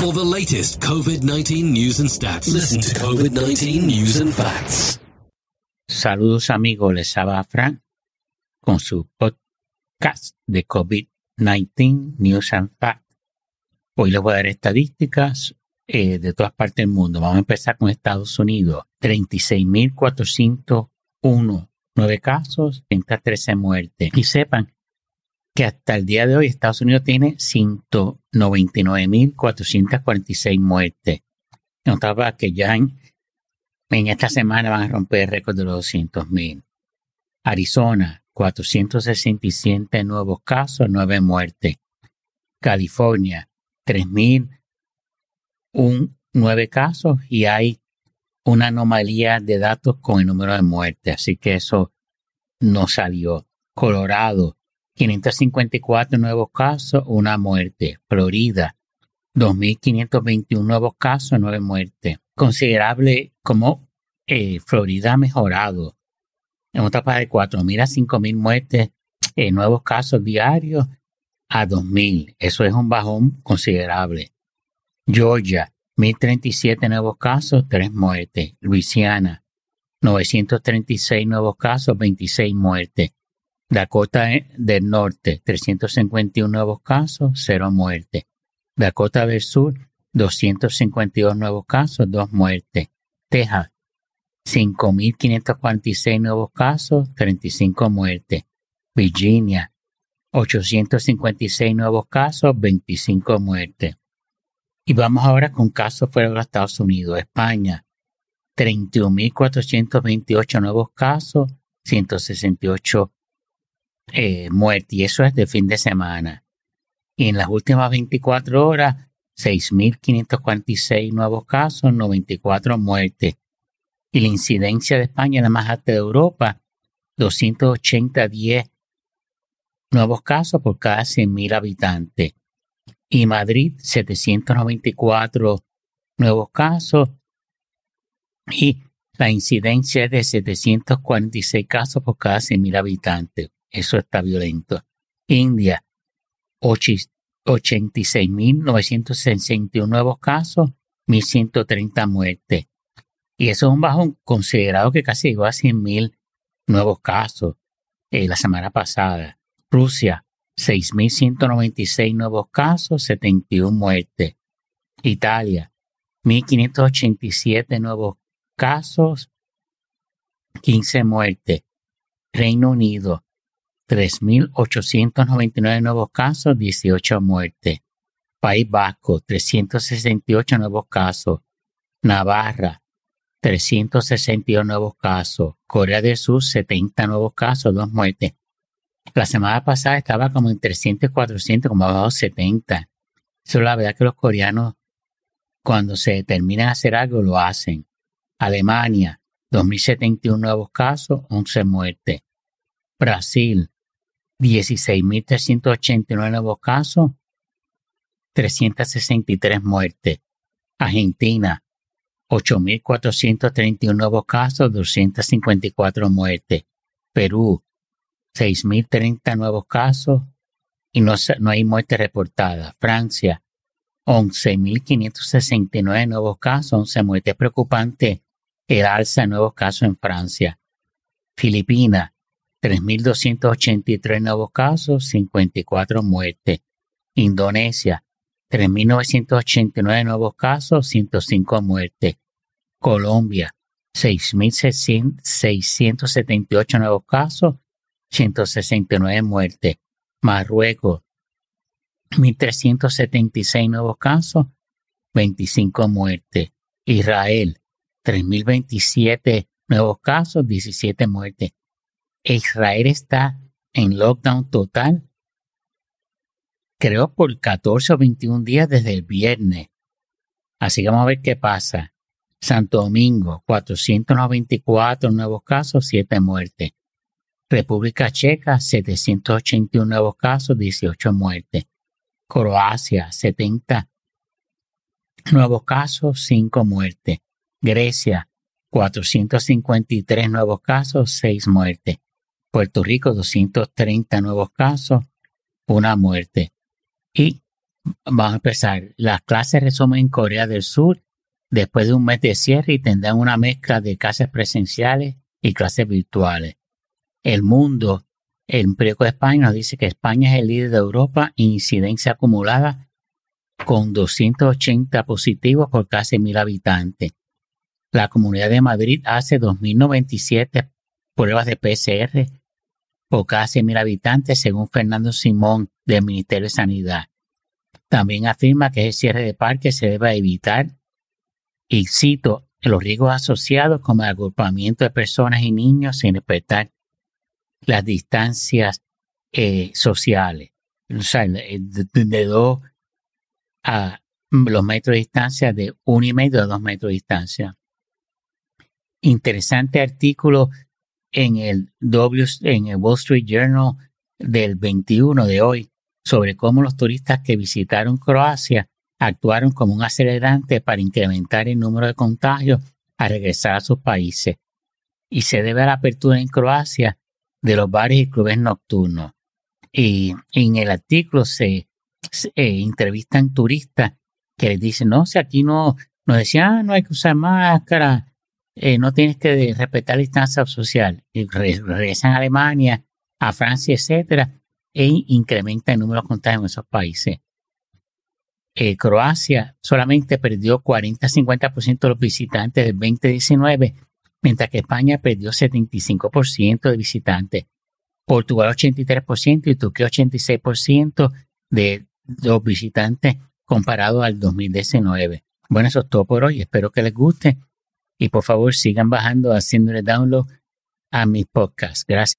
For the latest COVID 19 news and stats, listen to COVID 19 News and Facts. Saludos amigos, les habla Frank con su podcast de COVID-19 News and Facts. Hoy les voy a dar estadísticas eh, de todas partes del mundo. Vamos a empezar con Estados Unidos. 36.401 nueve casos, 113 muertes. Y sepan que hasta el día de hoy Estados Unidos tiene 199.446 muertes. Notaba que ya en, esta semana van a romper el récord de los 200.000. Arizona, 467 nuevos casos, 9 muertes. California, 3.009 casos y hay una anomalía de datos con el número de muertes. Así que eso no salió. Colorado, 554 nuevos casos, una muerte. Florida, 2.521 nuevos casos, nueve muertes. Considerable como eh, Florida ha mejorado. En otra parte de 4.000 a 5.000 muertes, nuevos casos diarios a 2.000. Eso es un bajón considerable. Georgia, 1.037 nuevos casos, tres muertes. Luisiana, 936 nuevos casos, 26 muertes. Dakota del Norte, 351 nuevos casos, 0 muertes. Dakota del Sur, 252 nuevos casos, 2 muertes. Texas, 5.546 nuevos casos, 35 muertes. Virginia, 856 nuevos casos, 25 muertes. Y vamos ahora con casos fuera de los Estados Unidos. España, 31.428 nuevos casos, 168 eh, y eso es de fin de semana. Y en las últimas 24 horas, 6.546 nuevos casos, 94 muertes. Y la incidencia de España, la más alta de Europa, 280 10 nuevos casos por cada 100.000 habitantes. Y Madrid, 794 nuevos casos. Y la incidencia es de 746 casos por cada 100.000 habitantes. Eso está violento. India, 86.961 nuevos casos, 1.130 muertes. Y eso es un bajón considerado que casi llegó a 100.000 nuevos casos eh, la semana pasada. Rusia, 6.196 nuevos casos, 71 muertes. Italia, 1.587 nuevos casos, 15 muertes. Reino Unido, 3.899 nuevos casos, 18 muertes. País Vasco, 368 nuevos casos. Navarra, 362 nuevos casos. Corea del Sur, 70 nuevos casos, 2 muertes. La semana pasada estaba como en 300, 400, como abajo 70. Eso es la verdad que los coreanos, cuando se determinan a hacer algo, lo hacen. Alemania, 2.071 nuevos casos, 11 muertes. Brasil, 16.389 nuevos casos, 363 muertes. Argentina, 8.431 nuevos casos, 254 muertes. Perú, 6.030 nuevos casos y no, hay muerte reportada. Francia, 11.569 nuevos casos, 11 muertes. preocupante el alza de nuevos casos en Francia. Filipinas, 3.283 nuevos casos, 54 muertes. Indonesia, 3.989 nuevos casos, 105 muertes. Colombia, 6.678 nuevos casos, 169 muertes. Marruecos, 1.376 nuevos casos, 25 muertes. Israel, 3.027 nuevos casos, 17 muertes. Israel está en lockdown total, creo por 14 o 21 días desde el viernes. Así que vamos a ver qué pasa. Santo Domingo, 494 nuevos casos, 7 muertes. República Checa, 781 nuevos casos, 18 muertes. Croacia, 70 nuevos casos, 5 muertes. Grecia, 453 nuevos casos, 6 muertes. Puerto Rico 230 nuevos casos, una muerte. Y Vamos a empezar. Las clases resumen en Corea del Sur después de un mes de cierre y tendrán una mezcla de clases presenciales y clases virtuales. El mundo, el periódico de España nos dice que España es el líder de Europa en incidencia acumulada con 280 positivos por casi mil habitantes. La Comunidad de Madrid hace 2.097 pruebas de PCR por casi mil habitantes, según Fernando Simón del Ministerio de Sanidad. También afirma que el cierre de parques se debe evitar y cito los riesgos asociados como el agrupamiento de personas y niños sin respetar las distancias eh, sociales. O sea, de, dos a los metros de distancia, de un y medio a dos metros de distancia. Interesante artículo en el, w, en el Wall Street Journal del 21 de hoy sobre cómo los turistas que visitaron Croacia actuaron como un acelerante para incrementar el número de contagios a regresar a sus países. Y se debe a la apertura en Croacia de los bares y clubes nocturnos. Y en el artículo se, eh, entrevistan turistas que les dicen, no, si aquí no, nos decían, ah, no hay que usar máscara, eh, no tienes que respetar la distancia social. Y regresan a Alemania, a Francia, etcétera, e incrementa el número de contagios en esos países. Eh, Croacia solamente perdió 40-50% de los visitantes del 2019, mientras que España perdió 75% de visitantes. Portugal 83% y Turquía 86% de los visitantes comparado al 2019. Bueno, eso es todo por hoy. Espero que les guste y por favor sigan bajando, haciéndole download a mis podcasts. Gracias.